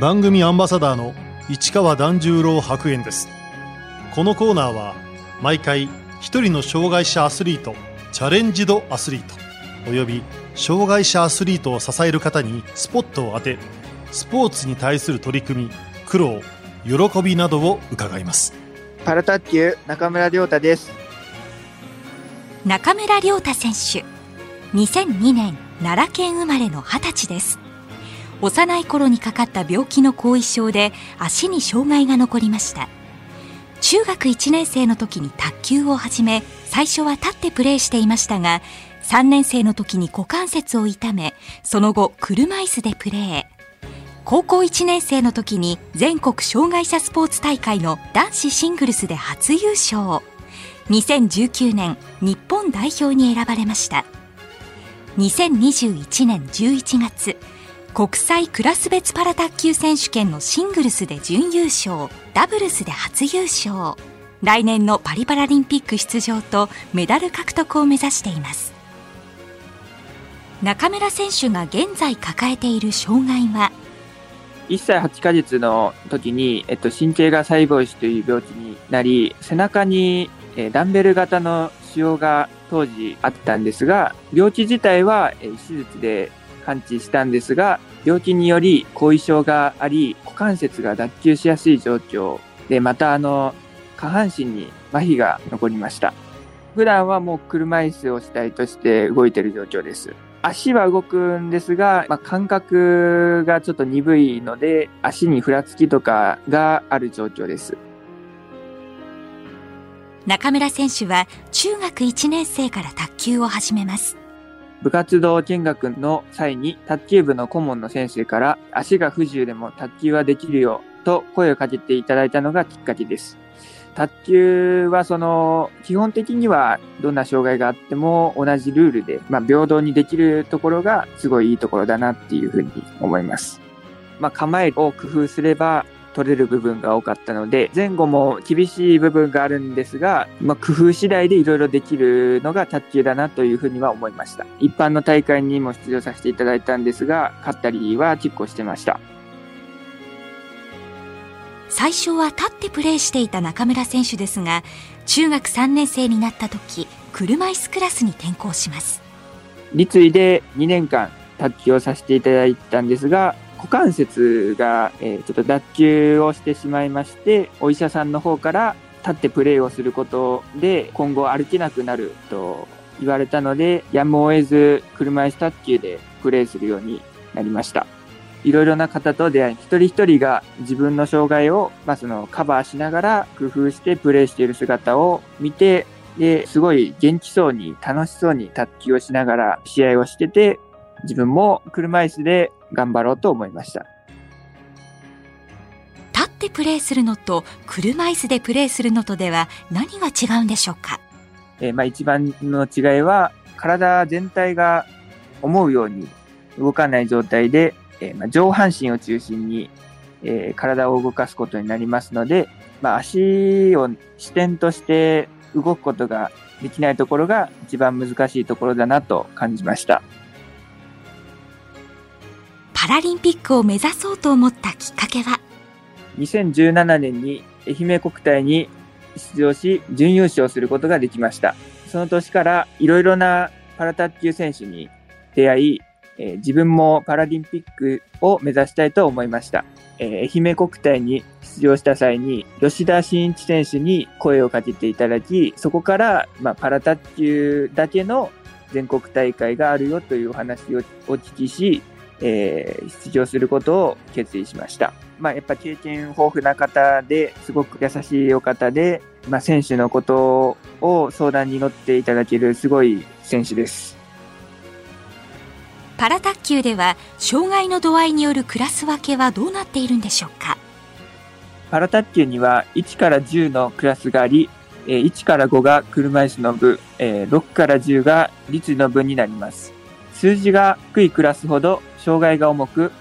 番組アンバサダーの市川團十郎白猿です。このコーナーは毎回一人の障害者アスリートチャレンジドアスリートおよび障害者アスリートを支える方にスポットを当てスポーツに対する取り組み苦労喜びなどを伺います。パラ卓球中村亮太です。中村亮太選手2002年奈良県生まれの20歳です幼い頃にかかった病気の後遺症で足に障害が残りました。中学1年生の時に卓球を始め最初は立ってプレーしていましたが3年生の時に股関節を痛めその後車椅子でプレー。高校1年生の時に全国障害者スポーツ大会の男子シングルスで初優勝。2019年日本代表に選ばれました。2021年11月。国際クラス別パラ卓球選手権のシングルスで準優勝ダブルスで初優勝。来年のパリパラリンピック出場とメダル獲得を目指しています。中村選手が現在抱えている障害は？1歳8ヶ月の時に、えっと、神経が細胞腫という病気になり背中に、え、ダンベル型の腫瘍が当時あったんですが病気自体は、え、手術で完治したんですが、病気により後遺症があり、股関節が脱臼しやすい状況で、またあの、下半身に麻痺が残りました。普段はもう車椅子を主体として動いている状況です。足は動くんですが、まあ、感覚がちょっと鈍いので、足にふらつきとかがある状況です。中村選手は中学1年生から卓球を始めます。部活動見学の際に卓球部の顧問の先生から足が不自由でも卓球はできるよと声をかけていただいたのがきっかけです。卓球はその基本的にはどんな障害があっても同じルールで、まあ、平等にできるところがすごいいいところだなっていうふうに思います。まあ、構えを工夫すれば取れる部分が多かったので、前後も厳しい部分があるんですが、まあ、工夫次第でいろいろできるのが卓球だなというふうには思いました。一般の大会にも出場させていただいたんですが、勝ったりは結構してました。最初は立ってプレーしていた中村選手ですが、中学3年生になった時、車椅子クラスに転向します。立位で2年間卓球をさせていただいたんですが、股関節が、え、ちょっと脱臼をしてしまいまして、お医者さんの方から立ってプレーをすることで今後歩けなくなると言われたので、やむを得ず車椅子卓球でプレーするようになりました。いろいろな方と出会い、一人一人が自分の障害を、まあ、そのカバーしながら工夫してプレーしている姿を見て、で、すごい元気そうに楽しそうに卓球をしながら試合をしてて、自分も車椅子で頑張ろうと思いました。立ってプレーするのと車椅子でプレーするのとでは何が違うんでしょうか、えー、まあ一番の違いは体全体が思うように動かない状態で、えー、まあ上半身を中心に、えー、体を動かすことになりますので、まあ、足を支点として動くことができないところが一番難しいところだなと感じました。パラリンピックを目指そうと思ったきっかけは？2017年に愛媛国体に出場し準優勝することができました。その年からいろいろなパラ卓球選手に出会い、えー、自分もパラリンピックを目指したいと思いました、えー、愛媛国体に出場した際に吉田真一選手に声をかけていただきそこから、まあ、パラ卓球だけの全国大会があるよというお話をお聞きしえー、出場することを決意しました。まあ、やっぱ経験豊富な方ですごく優しいお方で、まあ、選手のことを相談に乗っていただけるすごい選手です。パラ卓球では障害の度合いによるクラス分けはどうなっているんでしょうか？パラ卓球には1から10のクラスがあり、1から5が車椅子の部、6から10が立の部になります。数字が低いクラスほど障害が重く、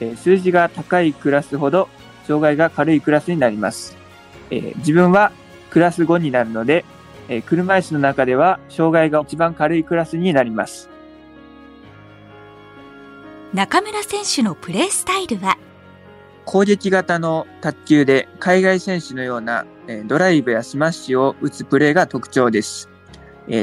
え数字が高いクラスほど障害が軽いクラスになります。えー、自分はクラス5になるので、えー、車椅子の中では障害が一番軽いクラスになります。中村選手のプレースタイルは？攻撃型の卓球で海外選手のようなドライブやスマッシュを打つプレーが特徴です。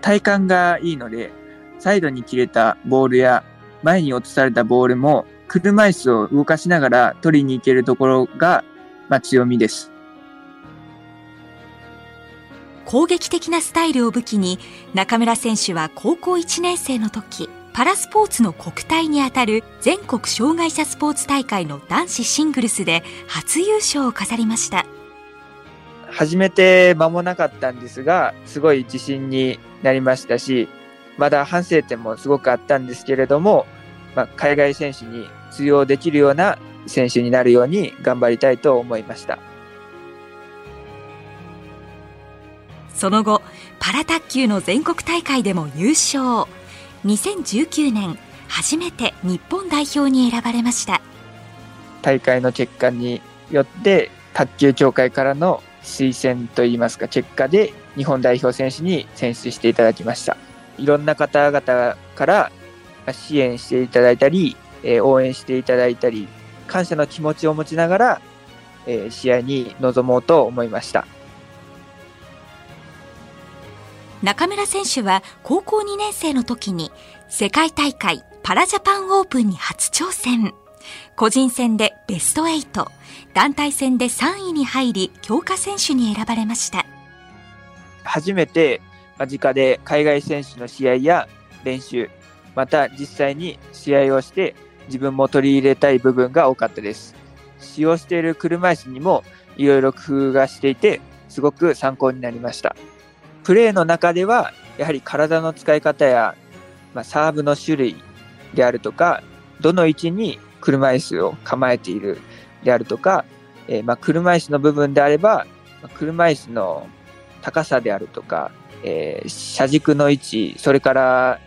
体幹がいいので、サイドに切れたボールや前に落とされたボールも車椅子を動かしながら取りに行けるところが、まあ、強みです。攻撃的なスタイルを武器に中村選手は高校1年生の時パラスポーツの国体にあたる全国障害者スポーツ大会の男子シングルスで初優勝を飾りました始めて間もなかったんですがすごい自信になりましたしまだ反省点もすごくあったんですけれども、まあ、海外選手に通用できるような選手になるように頑張りたいと思いました。その後パラ卓球の全国大会でも優勝。2019年初めて日本代表に選ばれました。大会の結果によって卓球協会からの推薦といいますか結果で日本代表選手に選出していただきましたいろんな方々から支援していただいたり応援していただいたり感謝の気持ちを持ちながら試合に臨もうと思いました中村選手は高校2年生の時に世界大会パラジャパンオープンに初挑戦。個人戦でベスト8、団体戦で3位に入り強化選手に選ばれました。初めて間近で海外選手の試合や練習、また実際に試合をして自分も取り入れたい部分が多かったです。使用している車椅子にもいろいろ工夫がしていて、すごく参考になりました。プレーの中では、やはり体の使い方や、まあ、サーブの種類であるとか、どの位置に車椅子を構えているであるとか、えー、まあ、車椅子の部分であれば、車椅子の高さであるとか、えー、車軸の位置、それから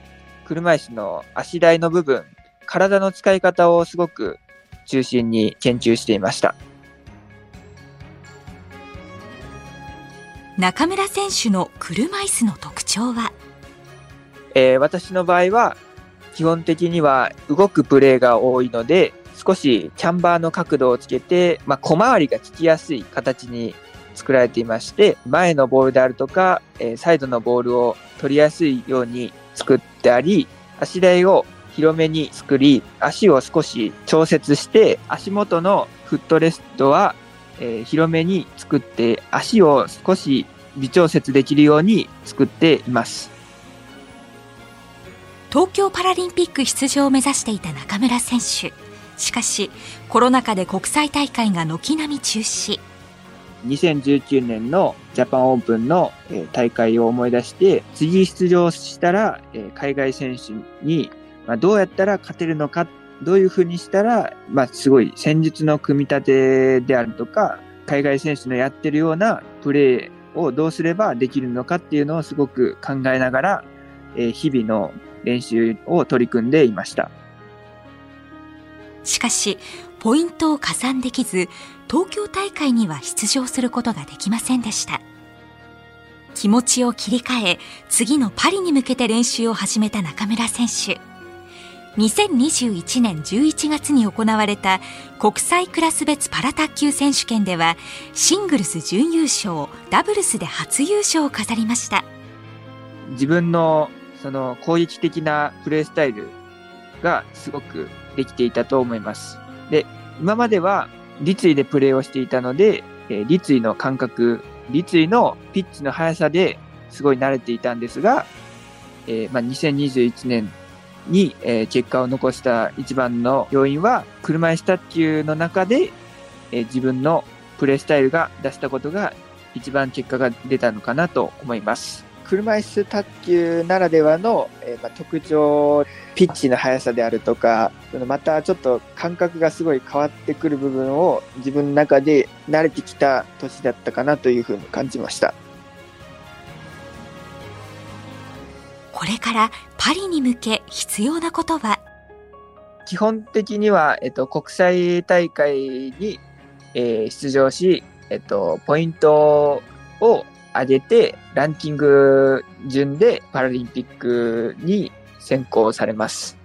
車椅子の足台の部分、体の使い方をすごく中心に研究していました。中村選手の車椅子の特徴は、えー、私の場合は基本的には動くプレーが多いので少しキャンバーの角度をつけて、まあ、小回りが効きやすい形に作られていまして前のボールであるとか、えー、サイドのボールを取りやすいように作ってあり足台を広めに作り足を少し調節して足元のフットレストはえー、広めに作って足を少し微調節できるように作っています。東京パラリンピック出場を目指していた中村選手。しかしコロナ禍で国際大会が軒並み中止。2019年のジャパンオープンの大会を思い出して次出場したら海外選手にどうやったら勝てるのかどういうふうにしたら、まあ、すごい戦術の組み立てであるとか、海外選手のやってるようなプレーをどうすればできるのかっていうのをすごく考えながら、日々の練習を取り組んでいました。しかし、ポイントを加算できず、東京大会には出場することができませんでした。気持ちを切り替え、次のパリに向けて練習を始めた中村選手。2021年11月に行われた国際クラス別パラ卓球選手権ではシングルス準優勝ダブルスで初優勝を飾りました自分のその攻撃的なプレースタイルがすごくできていたと思いますで今までは立位でプレーをしていたので、え立位の感覚立位のピッチの速さですごい慣れていたんですが、えーまあ、2021年に、えー、結果を残した一番の要因は、車椅子卓球の中で、え、自分のプレースタイルが出したことが一番結果が出たのかなと思います。車椅子卓球ならではの、えーまあ、特徴、ピッチの速さであるとか、またちょっと感覚がすごい変わってくる部分を自分の中で慣れてきた年だったかなというふうに感じました。これからパリに向け必要なことは？基本的には、えっと、国際大会に、えー、出場し、えっと、ポイントを上げて、ランキング順でパラリンピックに選考されます。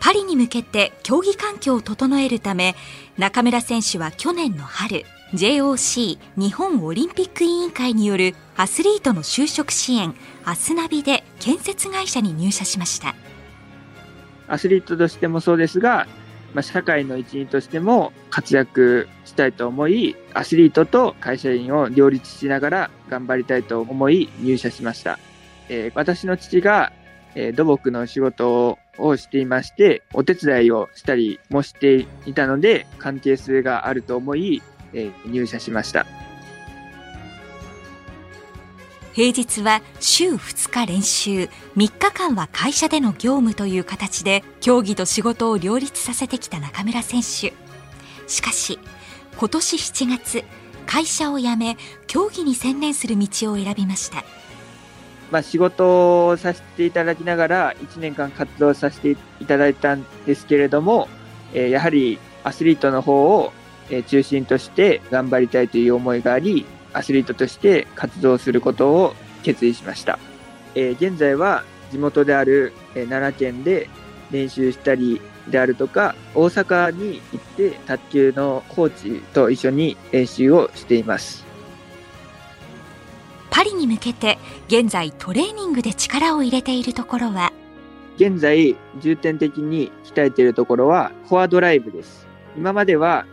パリに向けて競技環境を整えるため中村選手は去年の春 JOC 日本オリンピック委員会によるアスリートの就職支援アスナビで建設会社に入社しましたアスリートとしてもそうですが、まあ、社会の一員としても活躍したいと思いアスリートと会社員を両立しながら頑張りたいと思い入社しました、えー、私の父が、えー、土木の仕事をしていまして、お手伝いをしたりもしていたので、関係性があると思い、えー、入社しました。平日は週2日練習、3日間は会社での業務という形で、競技と仕事を両立させてきた中村選手。しかし、今年7月、会社を辞め、競技に専念する道を選びました。まあ、仕事をさせていただきながら1年間活動させていただいたんですけれども、え、やはりアスリートの方を中心として頑張りたいという思いがあり、アスリートとして活動することを決意しました。えー、現在は地元である、え奈良県で練習したりであるとか、大阪に行って卓球のコーチと一緒に練習をしています。パリに向けて現在トレーニングで力を入れているところは？現在重点的に鍛えているところはフォアドライブです今までは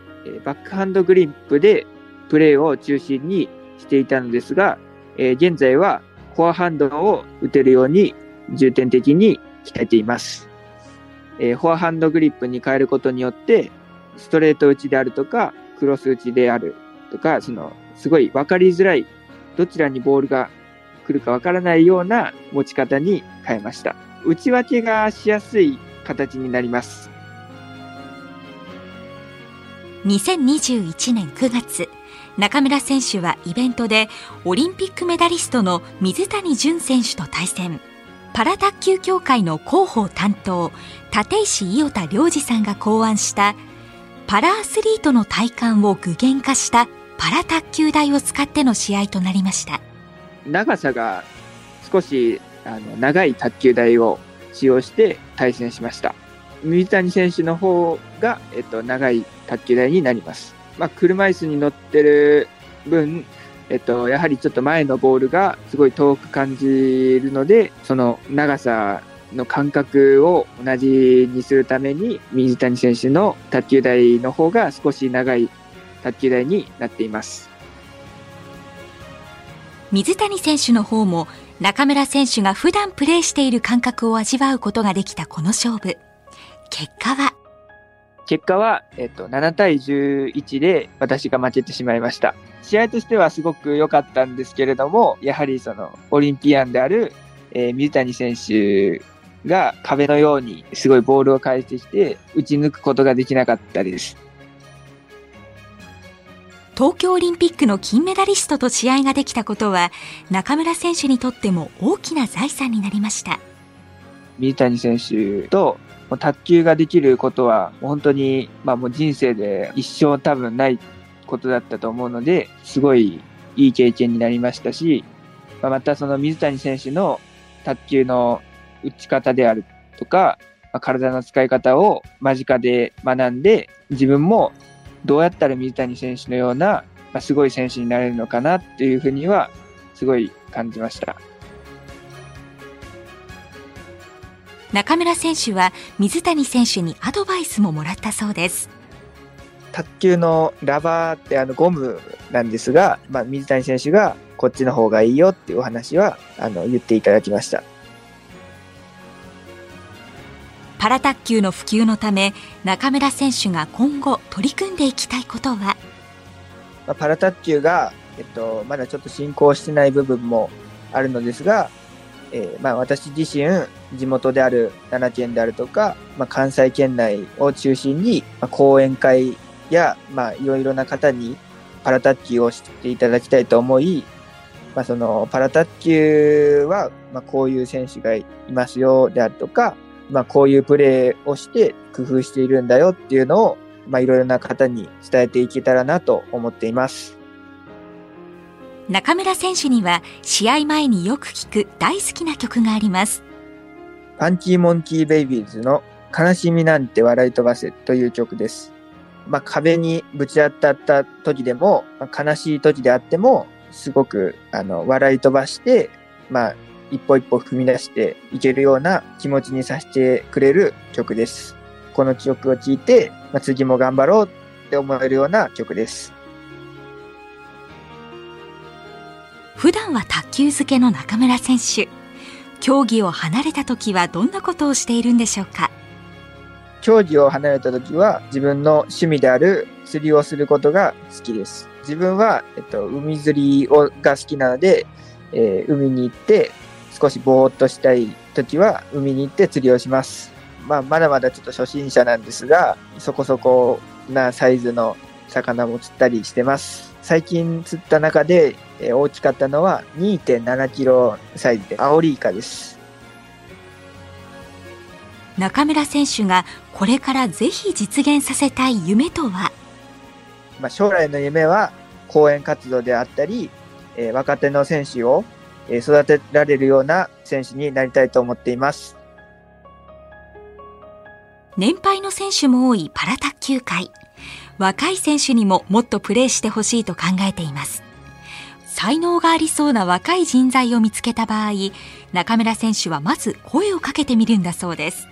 バックハンドグリップでプレーを中心にしていたのですがえ現在はフォアハンドを打てるように重点的に鍛えていますえフォアハンドグリップに変えることによってストレート打ちであるとかクロス打ちであるとかそのすごい分かりづらいどちらにボールが来るかわからないような持ち方に変えました。打ち分けがしやすい形になります。2021年9月、中村選手はイベントでオリンピックメダリストの水谷隼選手と対戦。パラ卓球協会の広報担当、立石伊予田良二さんが考案したパラアスリートの体感を具現化したパラ卓球台を使っての試合となりました。長さが少しあの長い卓球台を使用して対戦しました。水谷選手の方が、えっと、長い卓球台になります、まあ、車椅子に乗ってる分えっと、やはりちょっと前のボールがすごい遠く感じるので、その長さの感覚を同じにするために、水谷選手の卓球台の方が少し長い卓球台になっています。水谷選手の方も中村選手が普段プレーしている感覚を味わうことができたこの勝負。結果は結果は、えっと、7対11で私が負けてしまいました。試合としてはすごく良かったんですけれども、やはりそのオリンピアンである、えー、水谷選手が壁のようにすごいボールを返してきて打ち抜くことができなかったです。東京オリンピックの金メダリストと試合ができたことは中村選手にとっても大きな財産になりました水谷選手ともう卓球ができることは本当に、まあ、もう人生で一生多分ないことだったと思うのですごいいい経験になりましたし、まあ、またその水谷選手の卓球の打ち方であるとか、まあ、体の使い方を間近で学んで自分もどうやったら水谷選手のような、まあ、すごい選手になれるのかなっていうふうにはすごい感じました。中村選手は水谷選手にアドバイスももらったそうです。卓球のラバーってあのゴムなんですが、まあ、水谷選手がこっちの方がいいよっていうお話はあの言っていただきました。パラ卓球の普及のため中村選手が今後取り組んでいきたいことは？パラ卓球が、えっと、まだちょっと進行してない部分もあるのですが、えー、まあ、私自身地元である奈良県であるとか、まあ、関西圏内を中心に、まあ、講演会や、まあ、いろいろな方にパラ卓球をしていただきたいと思い、まあ、そのパラ卓球は、まあ、こういう選手がいますよであるとか、まあ、こういうプレーをして工夫しているんだよっていうのを、まあ、いろいろな方に伝えていけたらなと思っています。中村選手には試合前によく聞く大好きな曲があります。パンキーモンキーベイビーズの悲しみなんて笑い飛ばせという曲です。まあ、壁にぶち当たった時でも、まあ、悲しい時であっても、すごく、あの、笑い飛ばして、まあ、一歩一歩踏み出していけるような気持ちにさせてくれる曲です。この曲を聴いて、まあ、次も頑張ろうって思えるような曲です。普段は卓球漬けの中村選手。競技を離れた時はどんなことをしているんでしょうか？競技を離れた時は自分の趣味である釣りをすることが好きです。自分は、えっと、海釣りをが好きなので、えー、海に行って少しぼーっとしたい時は海に行って釣りをします。まあ、まだまだちょっと初心者なんですが、そこそこなサイズの魚も釣ったりしてます。最近釣った中で、えー、大きかったのは2.7キロサイズで、アオリイカです。中村選手がこれからぜひ実現させたい夢とは？まあ、将来の夢は講演活動であったり、えー、若手の選手を育てられるような選手になりたいと思っています。年配の選手も多いパラ卓球界。若い選手にももっとプレーしてほしいと考えています。才能がありそうな若い人材を見つけた場合、中村選手はまず声をかけてみるんだそうです。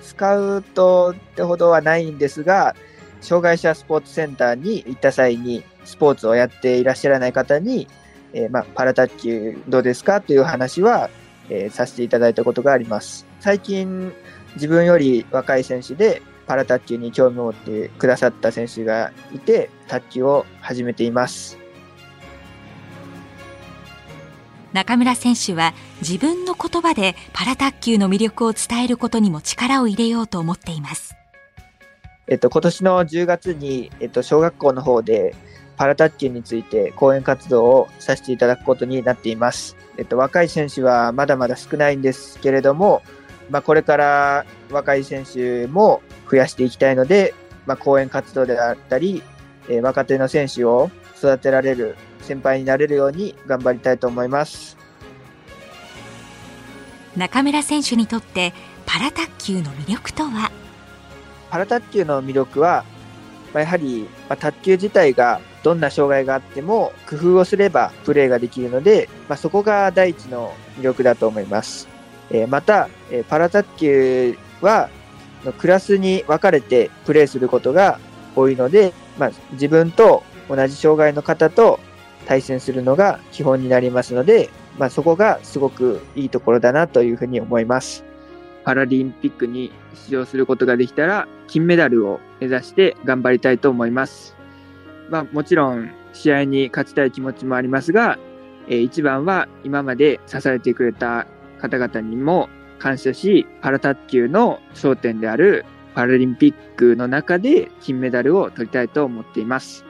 スカウトってほどはないんですが、障害者スポーツセンターに行った際に、スポーツをやっていらっしゃらない方に、えー、まあ、パラ卓球どうですかという話は、えー、させていただいたことがあります。最近、自分より若い選手でパラ卓球に興味を持ってくださった選手がいて、卓球を始めています。中村選手は自分の言葉でパラ卓球の魅力を伝えることにも力を入れようと思っています。えっと、今年の10月に、えっと、小学校の方でパラ卓球について講演活動をさせていただくことになっています。えっと、若い選手はまだまだ少ないんですけれども、まあ、これから若い選手も増やしていきたいので、まあ、講演活動であったり、えー、若手の選手を育てられる先輩になれるように頑張りたいと思います。中村選手にとってパラ卓球の魅力とは？パラ卓球の魅力は、まあ、やはり、まあ、卓球自体がどんな障害があっても工夫をすればプレーができるので、まあ、そこが第一の魅力だと思います。えー、また、えー、パラ卓球はクラスに分かれてプレーすることが多いので、まあ、自分と同じ障害の方と対戦するのが基本になりますので、まあ、そこがすごくいいところだなというふうに思います。パラリンピックに出場することができたら、金メダルを目指して頑張りたいと思います。まあ、もちろん、試合に勝ちたい気持ちもありますが、えー、一番は今まで支えてくれた方々にも感謝し、パラ卓球の焦点であるパラリンピックの中で金メダルを取りたいと思っています。